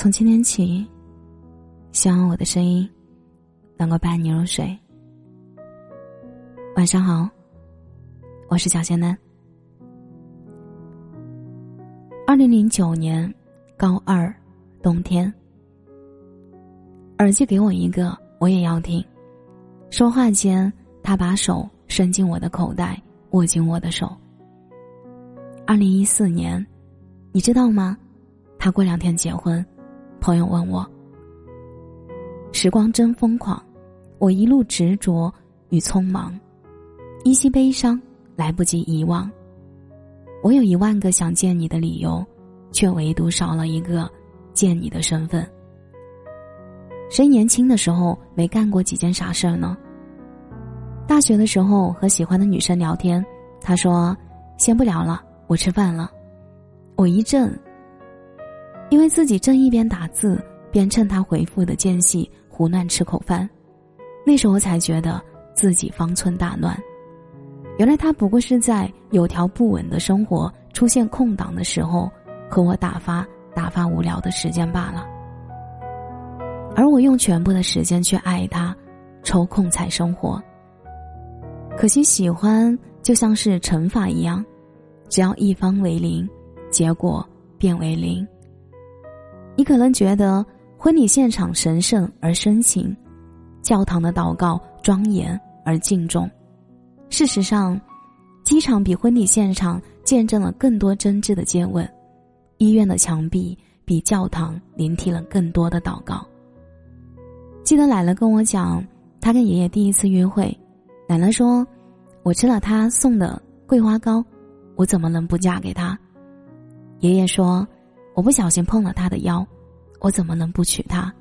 从今天起，希望我的声音能够伴你入睡。晚上好，我是小仙男。二零零九年高二冬天，耳机给我一个，我也要听。说话间，他把手伸进我的口袋，握紧我的手。二零一四年，你知道吗？他过两天结婚。朋友问我：“时光真疯狂，我一路执着与匆忙，依稀悲伤，来不及遗忘。我有一万个想见你的理由，却唯独少了一个见你的身份。谁年轻的时候没干过几件傻事儿呢？大学的时候和喜欢的女生聊天，她说：‘先不聊了，我吃饭了。’我一震。”因为自己正一边打字，边趁他回复的间隙胡乱吃口饭，那时候才觉得自己方寸大乱。原来他不过是在有条不紊的生活出现空档的时候，和我打发打发无聊的时间罢了。而我用全部的时间去爱他，抽空才生活。可惜喜欢就像是乘法一样，只要一方为零，结果变为零。你可能觉得婚礼现场神圣而深情，教堂的祷告庄严而敬重。事实上，机场比婚礼现场见证了更多真挚的接吻，医院的墙壁比教堂聆听了更多的祷告。记得奶奶跟我讲，她跟爷爷第一次约会，奶奶说：“我吃了他送的桂花糕，我怎么能不嫁给他？”爷爷说。我不小心碰了他的腰，我怎么能不娶她？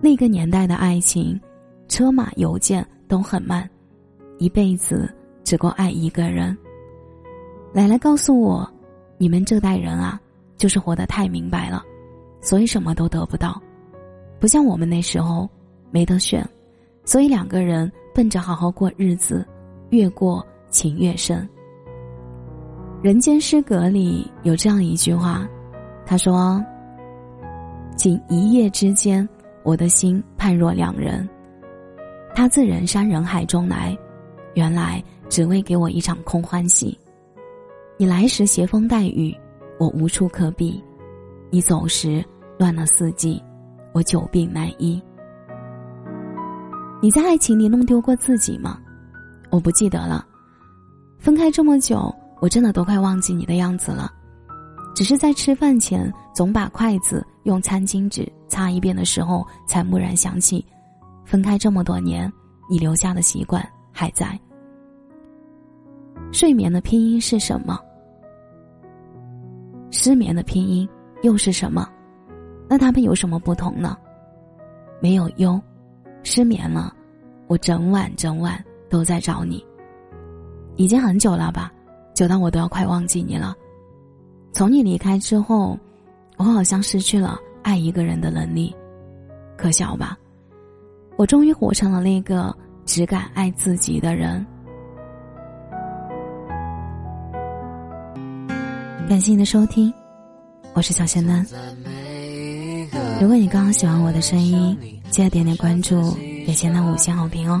那个年代的爱情，车马邮件都很慢，一辈子只够爱一个人。奶奶告诉我，你们这代人啊，就是活得太明白了，所以什么都得不到，不像我们那时候没得选，所以两个人奔着好好过日子，越过情越深。人间失格里有这样一句话。他说：“仅一夜之间，我的心判若两人。他自人山人海中来，原来只为给我一场空欢喜。你来时携风带雨，我无处可避；你走时乱了四季，我久病难医。你在爱情里弄丢过自己吗？我不记得了。分开这么久，我真的都快忘记你的样子了。”只是在吃饭前总把筷子用餐巾纸擦一遍的时候，才蓦然想起，分开这么多年，你留下的习惯还在。睡眠的拼音是什么？失眠的拼音又是什么？那他们有什么不同呢？没有忧，失眠了，我整晚整晚都在找你。已经很久了吧，久到我都要快忘记你了。从你离开之后，我好像失去了爱一个人的能力，可笑吧？我终于活成了那个只敢爱自己的人。感谢你的收听，我是小仙丹。如果你刚刚喜欢我的声音，记得点点关注，给仙丹五星好评哦。